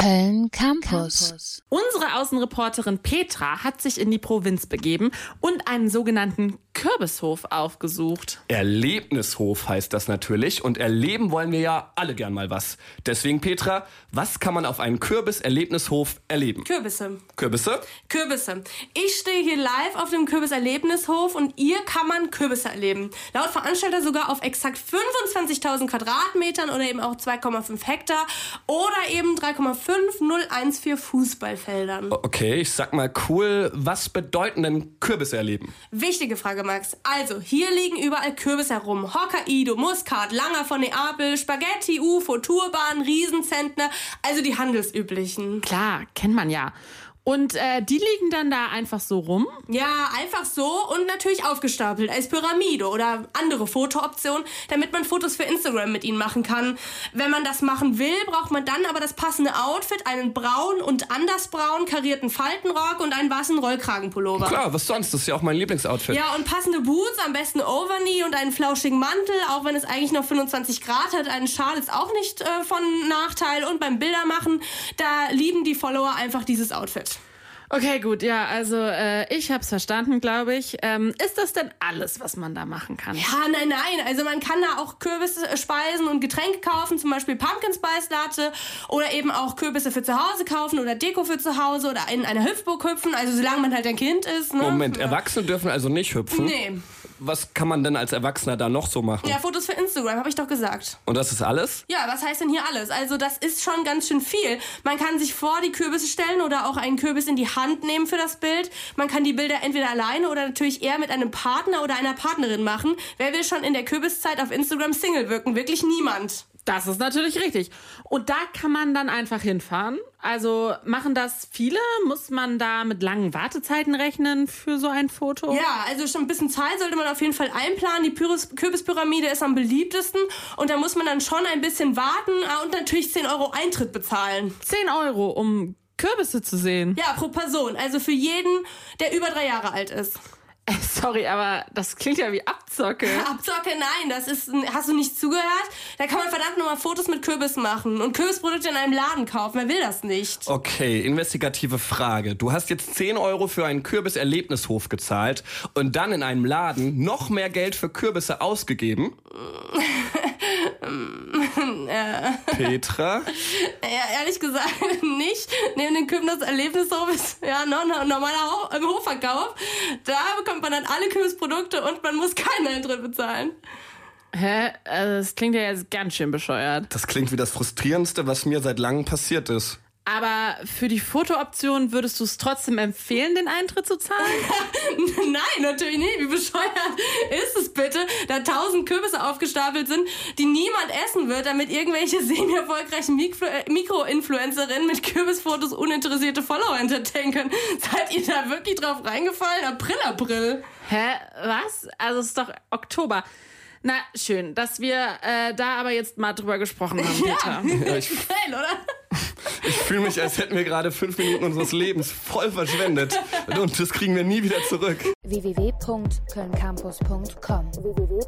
Köln Campus. Unsere Außenreporterin Petra hat sich in die Provinz begeben und einen sogenannten Kürbishof aufgesucht. Erlebnishof heißt das natürlich und erleben wollen wir ja alle gern mal was. Deswegen Petra, was kann man auf einem Kürbis-Erlebnishof erleben? Kürbisse. Kürbisse? Kürbisse. Ich stehe hier live auf dem Kürbis-Erlebnishof und hier kann man Kürbisse erleben. Laut Veranstalter sogar auf exakt 25.000 Quadratmetern oder eben auch 2,5 Hektar oder eben 3,5014 Fußballfeldern. Okay, ich sag mal cool, was bedeuten denn Kürbisse erleben? Wichtige Frage, Max. Also, hier liegen überall Kürbisse herum. Hokkaido, Muskat, Langer von Neapel, Spaghetti, UFO, Turban, Riesenzentner, also die handelsüblichen. Klar, kennt man ja. Und äh, die liegen dann da einfach so rum? Ja, einfach so und natürlich aufgestapelt als Pyramide oder andere Fotooptionen, damit man Fotos für Instagram mit ihnen machen kann. Wenn man das machen will, braucht man dann aber das passende Outfit, einen braun und andersbraun karierten Faltenrock und einen weißen Rollkragenpullover. Klar, was sonst? Das ist ja auch mein Lieblingsoutfit. Ja, und passende Boots, am besten Overknee und einen flauschigen Mantel, auch wenn es eigentlich noch 25 Grad hat. Ein Schal ist auch nicht äh, von Nachteil. Und beim Bildermachen, da lieben die Follower einfach dieses Outfit. Okay, gut, ja, also äh, ich hab's verstanden, glaube ich. Ähm, ist das denn alles, was man da machen kann? Ja, nein, nein. Also man kann da auch Kürbisspeisen und Getränke kaufen, zum Beispiel Pumpkin Spice Latte oder eben auch Kürbisse für zu Hause kaufen oder Deko für zu Hause oder in einer Hüpfburg hüpfen, also solange man halt ein Kind ist. Ne? Moment. Erwachsene dürfen also nicht hüpfen? Nee. Was kann man denn als Erwachsener da noch so machen? Ja, Fotos für Instagram, habe ich doch gesagt. Und das ist alles? Ja, was heißt denn hier alles? Also das ist schon ganz schön viel. Man kann sich vor die Kürbisse stellen oder auch einen Kürbis in die Hand nehmen für das Bild. Man kann die Bilder entweder alleine oder natürlich eher mit einem Partner oder einer Partnerin machen. Wer will schon in der Kürbiszeit auf Instagram Single wirken? Wirklich niemand. Das ist natürlich richtig. Und da kann man dann einfach hinfahren. Also machen das viele? Muss man da mit langen Wartezeiten rechnen für so ein Foto? Ja, also schon ein bisschen Zeit sollte man auf jeden Fall einplanen. Die Kürbispyramide ist am beliebtesten und da muss man dann schon ein bisschen warten ah, und natürlich 10 Euro Eintritt bezahlen. 10 Euro, um Kürbisse zu sehen? Ja, pro Person. Also für jeden, der über drei Jahre alt ist. Sorry, aber das klingt ja wie Abzocke. Abzocke, nein, das ist, hast du nicht zugehört? Da kann man verdammt nochmal Fotos mit Kürbis machen und Kürbisprodukte in einem Laden kaufen. Wer will das nicht? Okay, investigative Frage. Du hast jetzt 10 Euro für einen Kürbis-Erlebnishof gezahlt und dann in einem Laden noch mehr Geld für Kürbisse ausgegeben? Petra? Ja, ehrlich gesagt nicht. Neben dem Kürbis-Erlebnishof ist ja normaler Ho Hofverkauf. Da bekommt man dann alle Kürbisprodukte und man muss keinen Eintritt bezahlen. Hä? Also das klingt ja jetzt ganz schön bescheuert. Das klingt wie das Frustrierendste, was mir seit langem passiert ist. Aber für die Fotooption würdest du es trotzdem empfehlen, den Eintritt zu zahlen? Nein, natürlich nicht. Wie bescheuert ist es bitte, da tausend Kürbisse aufgestapelt sind, die niemand essen wird, damit irgendwelche semi-erfolgreichen Mikro Mikroinfluencerinnen mit Kürbisfotos uninteressierte Follower entertainen können. Seid ihr da wirklich drauf reingefallen? April, April. Hä? Was? Also es ist doch Oktober. Na, schön, dass wir äh, da aber jetzt mal drüber gesprochen haben, Peter. Ja, ich geil, oder? Ich fühle mich, als hätten wir gerade fünf Minuten unseres Lebens voll verschwendet. Und das kriegen wir nie wieder zurück. www.kölncampus.com www